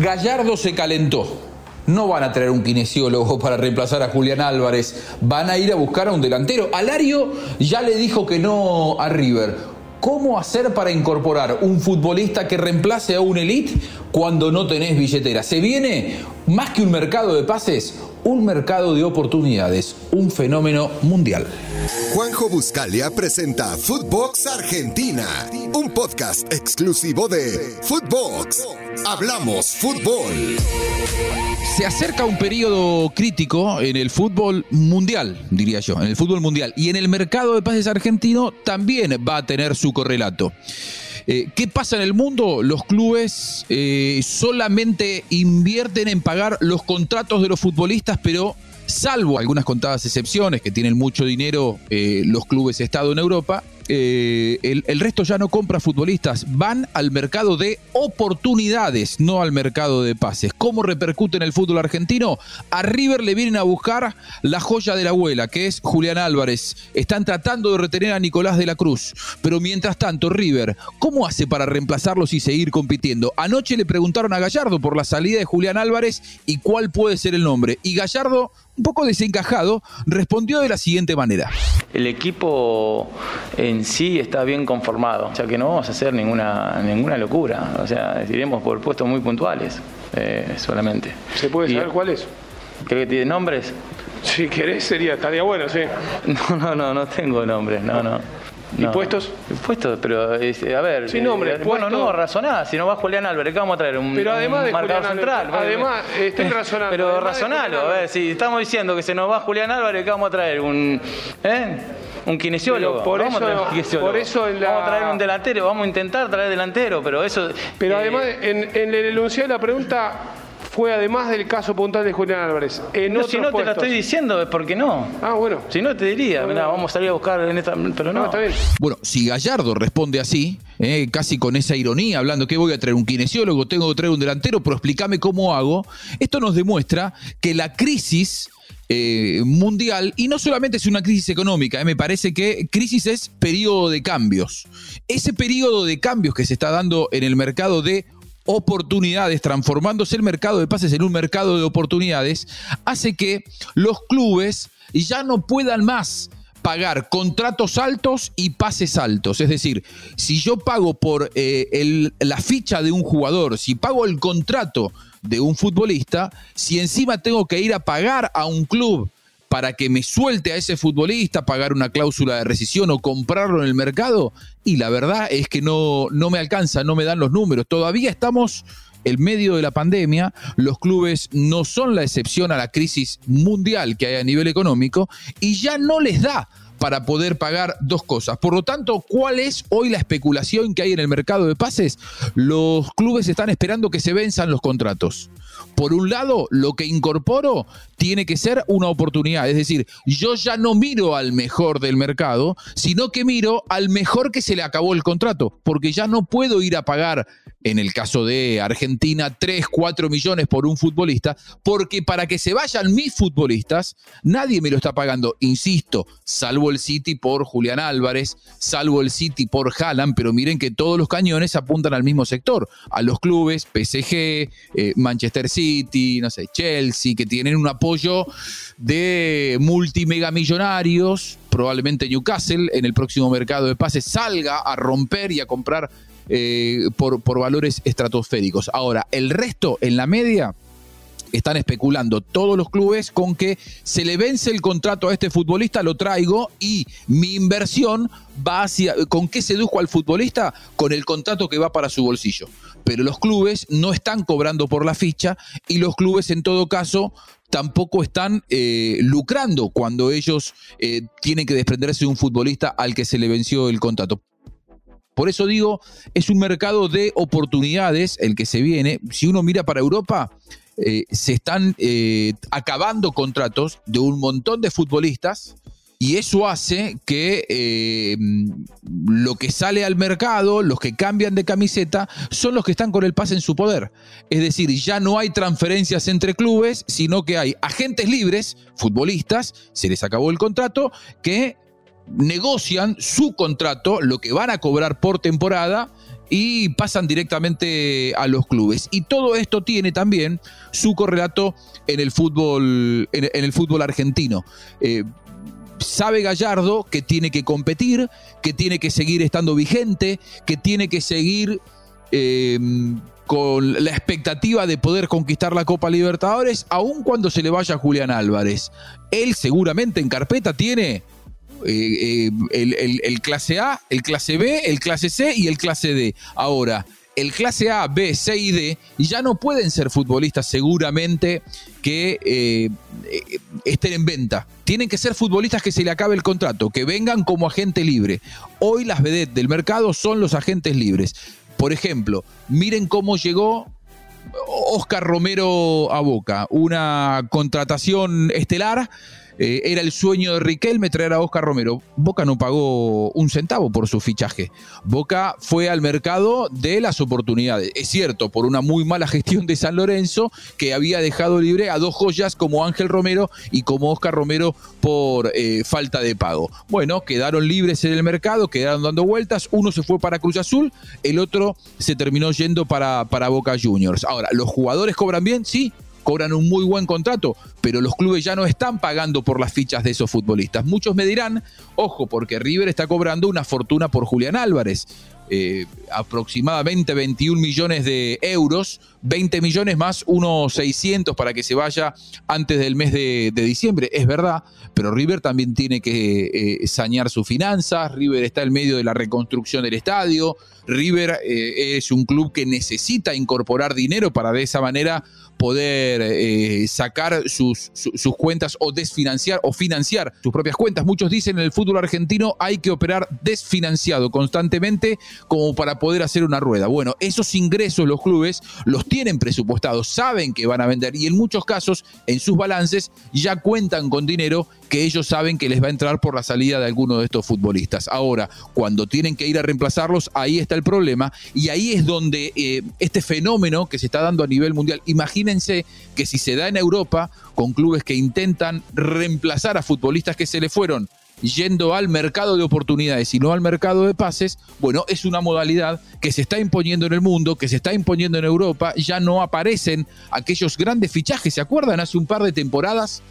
Gallardo se calentó. No van a traer un kinesiólogo para reemplazar a Julián Álvarez. Van a ir a buscar a un delantero. Alario ya le dijo que no a River. ¿Cómo hacer para incorporar un futbolista que reemplace a un elite cuando no tenés billetera? Se viene más que un mercado de pases, un mercado de oportunidades, un fenómeno mundial. Juanjo Buscalia presenta Footbox Argentina, un podcast exclusivo de Footbox. Hablamos fútbol. Se acerca un periodo crítico en el fútbol mundial, diría yo, en el fútbol mundial. Y en el mercado de pases argentino también va a tener su correlato. Eh, ¿Qué pasa en el mundo? Los clubes eh, solamente invierten en pagar los contratos de los futbolistas, pero salvo algunas contadas excepciones que tienen mucho dinero eh, los clubes Estado en Europa, eh, el, resto ya no compra futbolistas, van al mercado de oportunidades, no al mercado de pases. ¿Cómo repercute en el fútbol argentino? A River le vienen a buscar la joya de la abuela, que es Julián Álvarez. Están tratando de retener a Nicolás de la Cruz. Pero mientras tanto, River, ¿cómo hace para reemplazarlos y seguir compitiendo? Anoche le preguntaron a Gallardo por la salida de Julián Álvarez y cuál puede ser el nombre. Y Gallardo un poco desencajado, respondió de la siguiente manera. El equipo en sí está bien conformado, ya que no vamos a hacer ninguna, ninguna locura, o sea, iremos por puestos muy puntuales eh, solamente. ¿Se puede saber cuál es? ¿Cree que tiene nombres? Si querés sería, estaría bueno, sí. No, no, no, no tengo nombres, no, no. ¿Impuestos? Impuestos, pero a ver. Sin nombre. Eh, bueno, no, razoná. Si no va Julián Álvarez, ¿qué vamos a traer? Un, pero además de marcador central. Además, estoy razonando. Pero razonalo. A ver, si estamos diciendo que se nos va Julián Álvarez, ¿qué vamos a traer? Un. ¿Eh? un kinesiólogo. por, vamos eso, a traer por eso Vamos a traer un delantero, vamos a intentar traer delantero, pero eso. Pero eh, además, en, en el enunciado de la pregunta, fue además del caso puntual de Julián Álvarez. no, si no te lo estoy diciendo es porque no. Ah, bueno. Si no te diría, vamos a salir a buscar en esta. Pero no. está bien. Bueno, si Gallardo responde así, eh, casi con esa ironía, hablando que voy a traer un kinesiólogo, tengo que traer un delantero, pero explícame cómo hago. Esto nos demuestra que la crisis. Eh, mundial y no solamente es una crisis económica, eh, me parece que crisis es periodo de cambios. Ese periodo de cambios que se está dando en el mercado de oportunidades, transformándose el mercado de pases en un mercado de oportunidades, hace que los clubes ya no puedan más pagar contratos altos y pases altos. Es decir, si yo pago por eh, la ficha de un jugador, si pago el contrato de un futbolista, si encima tengo que ir a pagar a un club para que me suelte a ese futbolista, pagar una cláusula de rescisión o comprarlo en el mercado? Y la verdad es que no, no me alcanza, no me dan los números. Todavía estamos en medio de la pandemia, los clubes no son la excepción a la crisis mundial que hay a nivel económico y ya no les da para poder pagar dos cosas. Por lo tanto, ¿cuál es hoy la especulación que hay en el mercado de pases? Los clubes están esperando que se venzan los contratos. Por un lado, lo que incorporo tiene que ser una oportunidad. Es decir, yo ya no miro al mejor del mercado, sino que miro al mejor que se le acabó el contrato, porque ya no puedo ir a pagar, en el caso de Argentina, 3, 4 millones por un futbolista, porque para que se vayan mis futbolistas, nadie me lo está pagando. Insisto, salvo el City por Julián Álvarez, salvo el City por Haaland, pero miren que todos los cañones apuntan al mismo sector, a los clubes, PSG, eh, Manchester City, no sé, Chelsea, que tienen un apoyo de multimegamillonarios, probablemente Newcastle en el próximo mercado de pases salga a romper y a comprar eh, por, por valores estratosféricos. Ahora, el resto en la media están especulando todos los clubes con que se le vence el contrato a este futbolista, lo traigo y mi inversión va hacia... ¿Con qué sedujo al futbolista? Con el contrato que va para su bolsillo. Pero los clubes no están cobrando por la ficha y los clubes en todo caso tampoco están eh, lucrando cuando ellos eh, tienen que desprenderse de un futbolista al que se le venció el contrato. Por eso digo, es un mercado de oportunidades el que se viene. Si uno mira para Europa, eh, se están eh, acabando contratos de un montón de futbolistas y eso hace que eh, lo que sale al mercado, los que cambian de camiseta, son los que están con el pase en su poder. Es decir, ya no hay transferencias entre clubes, sino que hay agentes libres, futbolistas, se les acabó el contrato, que negocian su contrato, lo que van a cobrar por temporada, y pasan directamente a los clubes. Y todo esto tiene también su correlato en el fútbol, en, el fútbol argentino. Eh, sabe Gallardo que tiene que competir, que tiene que seguir estando vigente, que tiene que seguir eh, con la expectativa de poder conquistar la Copa Libertadores, aun cuando se le vaya Julián Álvarez. Él seguramente en carpeta tiene eh, eh, el, clase A, el clase B, el clase C y el clase D. Ahora, el clase A, B, C y D ya no pueden ser futbolistas seguramente que eh, estén en venta. Tienen que ser futbolistas que se le acabe el contrato, que vengan como agente libre. Hoy las vedettes del mercado son los agentes libres. Por ejemplo, miren cómo llegó Oscar Romero a Boca, una contratación estelar eh, era el sueño de Riquelme traer a Oscar Romero. Boca no pagó un centavo por su fichaje. Boca fue al mercado de las oportunidades. Es cierto, por una muy mala gestión de San Lorenzo, que había dejado libre a dos joyas como Ángel Romero y como Oscar Romero por eh, falta de pago. Bueno, quedaron libres en el mercado, quedaron dando vueltas. Uno se fue para Cruz Azul, el otro se terminó yendo para, para Boca Juniors. Ahora, ¿los jugadores cobran bien? Sí, cobran un muy buen contrato, pero los clubes ya no están pagando por las fichas de esos futbolistas. Muchos me dirán, ojo, porque River está cobrando una fortuna por Julián Álvarez. Eh, aproximadamente 21 millones de euros, 20 millones más unos 600 para que se vaya antes del mes de, diciembre, es verdad, pero River también tiene que eh, sanear sus finanzas, River está en medio de la reconstrucción del estadio, River eh, es un club que necesita incorporar dinero para de esa manera poder eh, sacar sus, sus, cuentas o desfinanciar o financiar sus propias cuentas. Muchos dicen en el fútbol argentino hay que operar desfinanciado constantemente como para poder hacer una rueda. Bueno, esos ingresos los clubes los tienen presupuestados, saben que van a vender y en muchos casos en sus balances ya cuentan con dinero que ellos saben que les va a entrar por la salida de alguno de estos futbolistas. Ahora, cuando tienen que ir a reemplazarlos, ahí está el problema y ahí es donde eh, este fenómeno que se está dando a nivel mundial, imagínense que si se da en Europa, con clubes que intentan reemplazar a futbolistas que se le fueron yendo al mercado de oportunidades y no al mercado de pases, bueno, es una modalidad que se está imponiendo en el mundo, que se está imponiendo en Europa, ya no aparecen aquellos grandes fichajes, ¿se acuerdan? Hace un par de temporadas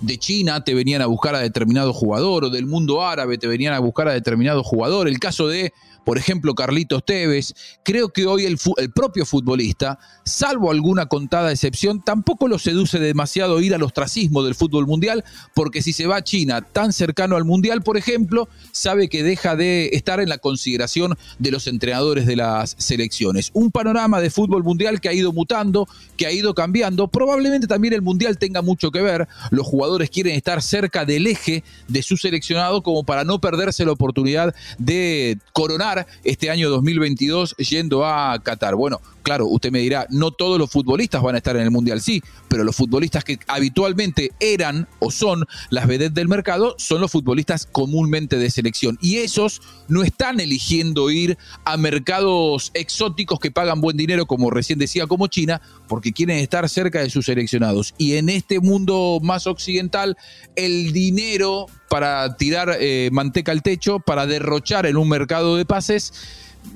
de China te venían a buscar a determinado jugador o del mundo árabe te venían a buscar a determinado jugador. El caso de por ejemplo Carlitos Tevez, creo que hoy el, propio futbolista, salvo alguna contada excepción, tampoco lo seduce demasiado ir al ostracismo del fútbol mundial, porque si se va a China tan cercano al mundial, por ejemplo, sabe que deja de estar en la consideración de los entrenadores de las selecciones. Un panorama de fútbol mundial que ha ido mutando, que ha ido cambiando, probablemente también el mundial tenga mucho que ver, los jugadores quieren estar cerca del eje de su seleccionado como para no perderse la oportunidad de coronar este año 2022 yendo a Qatar. Bueno, claro, usted me dirá, no todos los futbolistas van a estar en el Mundial, sí, pero los futbolistas que habitualmente eran o son las vedettes del mercado son los futbolistas comúnmente de selección. Y esos no están eligiendo ir a mercados exóticos que pagan buen dinero, como recién decía, como China, porque quieren estar cerca de sus seleccionados. Y en este mundo más occidental, el dinero para tirar eh, manteca al techo, para derrochar en un mercado de pases,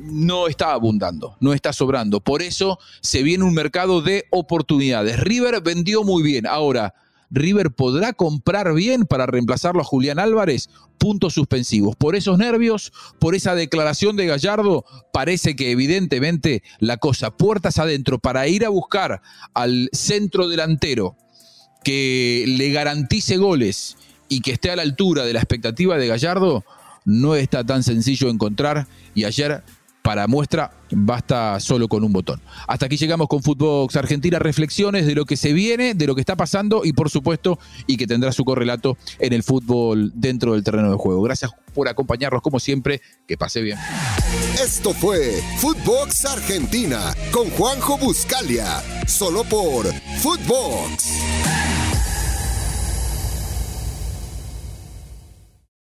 no está abundando, no está sobrando. Por eso se viene un mercado de oportunidades. River vendió muy bien. Ahora, ¿River podrá comprar bien para reemplazarlo a Julián Álvarez? Puntos suspensivos. Por esos nervios, por esa declaración de Gallardo, parece que evidentemente la cosa puertas adentro para ir a buscar al centro delantero que le garantice goles y que esté a la altura de la expectativa de Gallardo, no está tan sencillo encontrar y ayer para muestra basta solo con un botón. Hasta aquí llegamos con Footbox Argentina, reflexiones de lo que se viene, de lo que está pasando y por supuesto y que tendrá su correlato en el fútbol dentro del terreno de juego. Gracias por acompañarnos como siempre, que pase bien. Esto fue Footbox Argentina con Juanjo Buscalia, solo por Footbox.